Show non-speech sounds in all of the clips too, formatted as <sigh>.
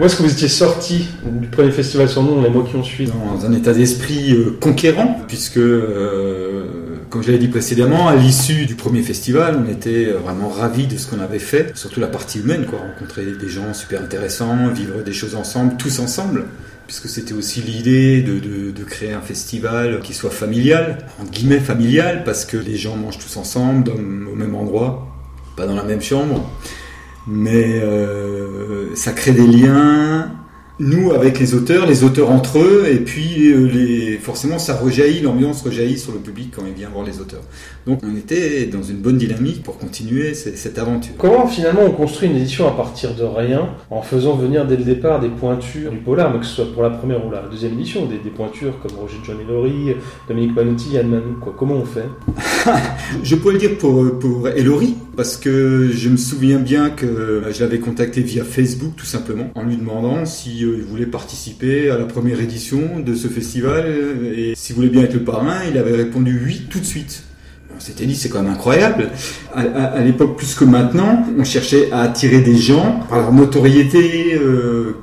Où est-ce que vous étiez sorti du premier festival nous dans les mois qui ont suivi? Dans un état d'esprit euh, conquérant, puisque, euh, comme je l'avais dit précédemment, à l'issue du premier festival, on était euh, vraiment ravis de ce qu'on avait fait, surtout la partie humaine, quoi, rencontrer des gens super intéressants, vivre des choses ensemble, tous ensemble puisque c'était aussi l'idée de, créer un festival qui soit familial, entre guillemets familial, parce que les gens mangent tous ensemble, au même endroit, pas dans la même chambre mais euh, ça crée des liens nous avec les auteurs, les auteurs entre eux, et puis euh, les, forcément ça rejaillit, l'ambiance rejaillit sur le public quand il vient voir les auteurs. Donc on était dans une bonne dynamique pour continuer cette aventure. Comment finalement on construit une édition à partir de rien, en faisant venir dès le départ des pointures du polar, mais que ce soit pour la première ou la deuxième édition, des, des pointures comme Roger John Ellory, Dominique Manotti, Yann Manou, quoi. Comment on fait? <laughs> Je pourrais le dire pour, pour Ellory, parce que je me souviens bien que je l'avais contacté via Facebook tout simplement, en lui demandant si il voulait participer à la première édition de ce festival et s'il voulait bien être le parrain, il avait répondu oui tout de suite. On s'était dit c'est quand même incroyable. À, l'époque plus que maintenant, on cherchait à attirer des gens par leur notoriété. Euh,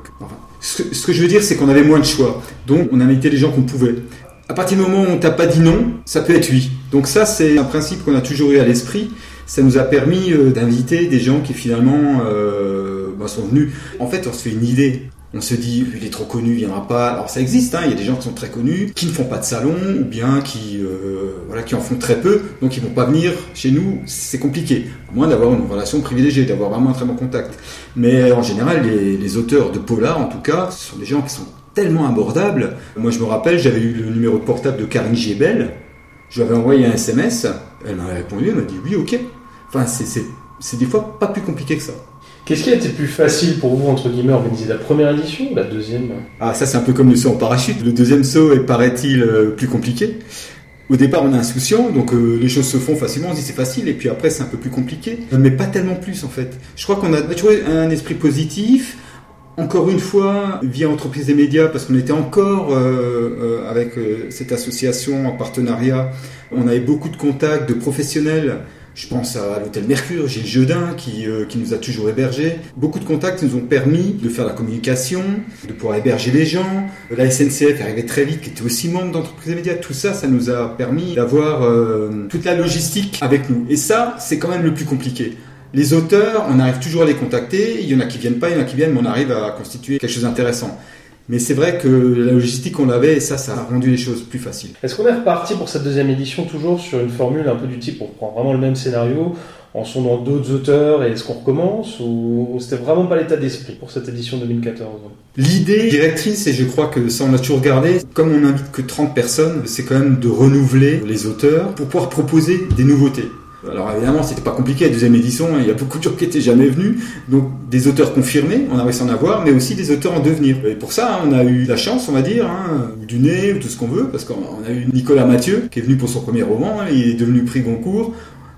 ce, que, je veux dire, c'est qu'on avait moins de choix. Donc on invitait les gens qu'on pouvait. À partir du moment où on t'a pas dit non, ça peut être oui. Donc ça c'est un principe qu'on a toujours eu à l'esprit. Ça nous a permis euh, d'inviter des gens qui finalement euh, bah, sont venus. En fait, on se fait une idée on se dit il est trop connu, il viendra pas. Alors ça existe, hein, il y a des gens qui sont très connus, qui ne font pas de salon ou bien qui euh, voilà qui en font très peu, donc ils vont pas venir chez nous. C'est compliqué, à moins d'avoir une relation privilégiée, d'avoir vraiment un très bon contact. Mais en général, les, auteurs de polar, en tout cas, ce sont des gens qui sont tellement abordables. Moi, je me rappelle, j'avais eu le numéro de portable de Karine Giebel. Je lui avais envoyé un SMS. Elle m'a répondu, elle m'a dit oui, ok. Enfin, c'est des fois pas plus compliqué que ça. Qu'est-ce qui a été plus facile pour vous, entre guillemets, organiser la première édition ou la deuxième? Ah, ça c'est un peu comme le saut en parachute. Le deuxième saut est, paraît-il, euh, plus compliqué. Au départ, on est insouciant, donc euh, les choses se font facilement, on se dit c'est facile, et puis après c'est un peu plus compliqué, mais pas tellement plus en fait. Je crois qu'on a toujours un esprit positif, encore une fois, via Entreprises et Médias, parce qu'on était encore euh, avec cette association en partenariat, on avait beaucoup de contacts de professionnels je pense à l'hôtel Mercure, Gilles Jeudin qui, euh, qui nous a toujours hébergés. Beaucoup de contacts nous ont permis de faire la communication, de pouvoir héberger les gens. La SNCF arrivait très vite, qui était aussi membre d'entreprises médias. Tout ça, ça nous a permis d'avoir euh, toute la logistique avec nous. Et ça, c'est quand même le plus compliqué. Les auteurs, on arrive toujours à les contacter. Il y en a qui viennent pas, il y en a qui viennent, mais on arrive à constituer quelque chose d'intéressant. Mais c'est vrai que la logistique, on l'avait et ça, ça a rendu les choses plus faciles. Est-ce qu'on est reparti pour cette deuxième édition toujours sur une formule un peu du type, on prend vraiment le même scénario, en sondant d'autres auteurs et est-ce qu'on recommence ou c'était vraiment pas l'état d'esprit pour cette édition 2014 L'idée directrice, et je crois que ça on a toujours gardé, comme on n'invite que 30 personnes, c'est quand même de renouveler les auteurs pour pouvoir proposer des nouveautés. Alors évidemment, c'était pas compliqué, la deuxième édition, il y a beaucoup de gens qui étaient jamais venus, donc des auteurs confirmés, on a réussi à en avoir, mais aussi des auteurs en devenir. Et pour ça, on a eu la chance, on va dire, hein, du nez, ou tout ce qu'on veut, parce qu'on a eu Nicolas Mathieu, qui est venu pour son premier roman, il est devenu prix Goncourt,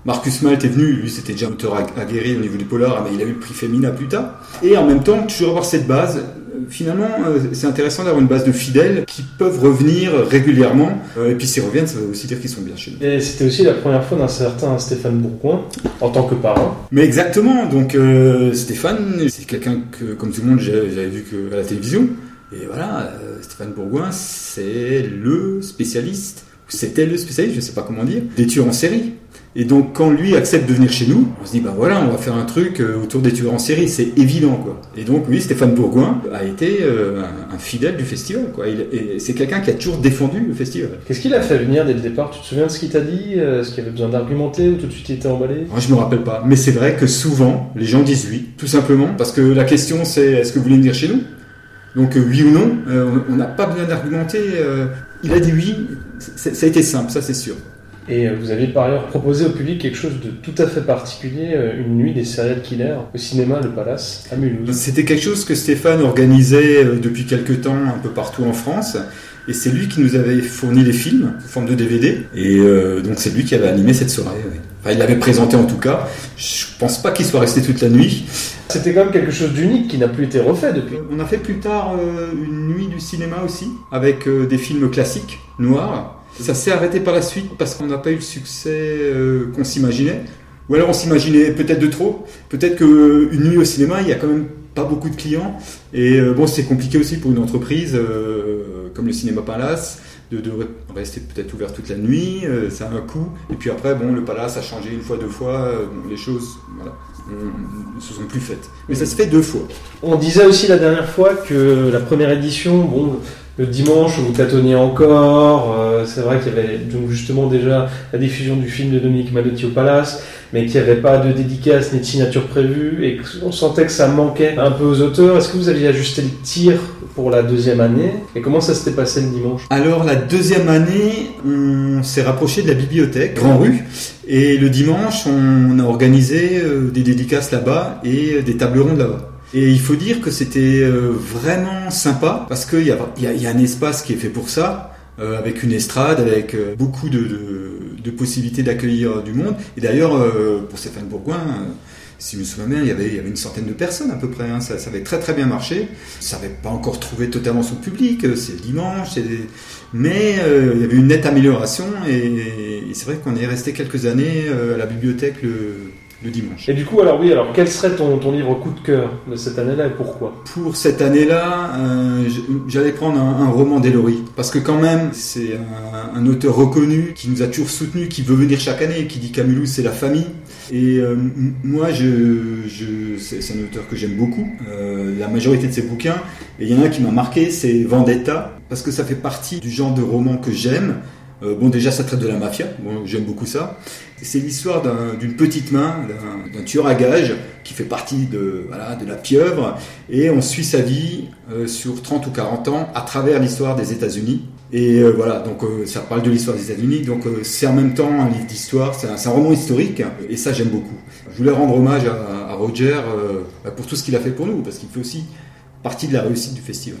Marcus Malt est venu, lui c'était déjà un auteur aguerri au niveau du polar, mais il a eu le prix Féminin plus tard. Et en même temps, toujours avoir cette base, finalement, euh, c'est intéressant d'avoir une base de fidèles qui peuvent revenir régulièrement. Euh, et puis s'ils reviennent, ça veut aussi dire qu'ils sont bien chez nous. Et c'était aussi la première fois d'un certain Stéphane Bourgoin en tant que parent. Mais exactement. Donc euh, Stéphane, c'est quelqu'un que, comme tout le monde, j'avais vu que à la télévision. Et voilà, Stéphane Bourgoin, c'est le spécialiste. C'était le spécialiste, je ne sais pas comment dire, des tueurs en série. Et donc, quand lui accepte de venir chez nous, on se dit, bah voilà, on va faire un truc euh, autour des tueurs en série, c'est évident, quoi. Et donc, oui, Stéphane Bourgoin a été euh, un, fidèle du festival, quoi. et c'est quelqu'un qui a toujours défendu le festival. Qu'est-ce qu'il a fait venir dès le départ? Tu te souviens de ce qu'il t'a dit euh, Est-ce qu'il avait besoin d'argumenter ou tout de suite il était emballé? Moi, je me rappelle pas. Mais c'est vrai que souvent, les gens disent oui, tout simplement, parce que la question c'est, est-ce que vous voulez venir chez nous? Donc oui ou non, on n'a pas besoin d'argumenter. il a dit oui ça a été simple, ça c'est sûr. Et euh, vous avez par ailleurs proposé au public quelque chose de tout à fait particulier, euh, une nuit des serial killers au cinéma Le Palace à Mulhouse. C'était quelque chose que Stéphane organisait euh, depuis quelques temps un peu partout en France. Et c'est lui qui nous avait fourni les films en forme de DVD. Et donc c'est lui qui avait animé cette soirée. Enfin, il l'avait présenté en tout cas. Je pense pas qu'il soit resté toute la nuit. C'était quand même quelque chose d'unique qui n'a plus été refait depuis. On a fait plus tard une nuit du cinéma aussi, avec des films classiques noirs. Ça s'est arrêté par la suite parce qu'on n'a pas eu le succès euh, qu'on s'imaginait. Ou alors on s'imaginait peut-être de trop. Peut-être qu'une nuit au cinéma, il y a quand même pas beaucoup de clients. Et euh, bon, c'est compliqué aussi pour une entreprise euh, comme le Cinéma Palace de, rester peut-être ouvert toute la nuit. ça a un coût. Et puis après, bon, le Palace a changé une fois, deux fois. les choses, ne se sont plus faites. Mais ça se fait deux fois. On disait aussi la dernière fois que la première édition, bon, le dimanche, vous tâtonniez encore. Euh, c'est vrai qu'il y avait donc justement déjà la diffusion du film de Dominique Malotti au Palace, mais qu'il n'y avait pas de dédicace ni de signature prévue, et on sentait que ça manquait un peu aux auteurs. Est-ce que vous aviez ajusté le tir pour la deuxième année? Et comment ça s'était passé le dimanche? Alors la deuxième année, on s'est rapproché de la bibliothèque Grand Rue, et le dimanche, on a organisé euh, des dédicaces là-bas et euh, des tables rondes là-bas. Et il faut dire que c'était euh, vraiment sympa parce qu'il y a, y, a, un espace qui est fait pour ça, euh, avec une estrade, avec euh, beaucoup de, de, possibilités d'accueillir du monde. Et d'ailleurs, pour Stéphane Bourgoin, si je me souviens bien, il y avait, y une centaine de personnes à peu près. Hein. Ça, ça, avait très très bien marché. Ça n'avait pas encore trouvé totalement son public. C'est le dimanche, mais il y avait une nette amélioration. Et, et c'est vrai qu'on est resté quelques années à la bibliothèque le le dimanche. Et du coup, alors oui, alors quel serait ton, ton livre coup de cœur de cette année-là et pourquoi Pour cette année-là, euh, j'allais prendre un, roman d'Elory. Parce que quand même, c'est un, auteur reconnu qui nous a toujours soutenu, qui veut venir chaque année, qui dit Camulou, c'est la famille. Et euh, moi, je, je c'est un auteur que j'aime beaucoup. Euh, la majorité de ses bouquins, et il y en a un qui m'a marqué, c'est Vendetta, parce que ça fait partie du genre de roman que j'aime. Euh, bon, déjà, ça traite de la mafia. Bon, j'aime beaucoup ça. C'est l'histoire d'une petite main, d'un tueur à gages qui fait partie de, voilà, de la pieuvre. Et on suit sa vie euh, sur 30 ou 40 ans à travers l'histoire des États-Unis. Et euh, voilà, donc ça parle de l'histoire des États-Unis. Donc c'est en même temps un livre d'histoire, c'est un, roman historique. Et ça, j'aime beaucoup. Je voulais rendre hommage à, Roger pour tout ce qu'il a fait pour nous, parce qu'il fait aussi partie de la réussite du festival.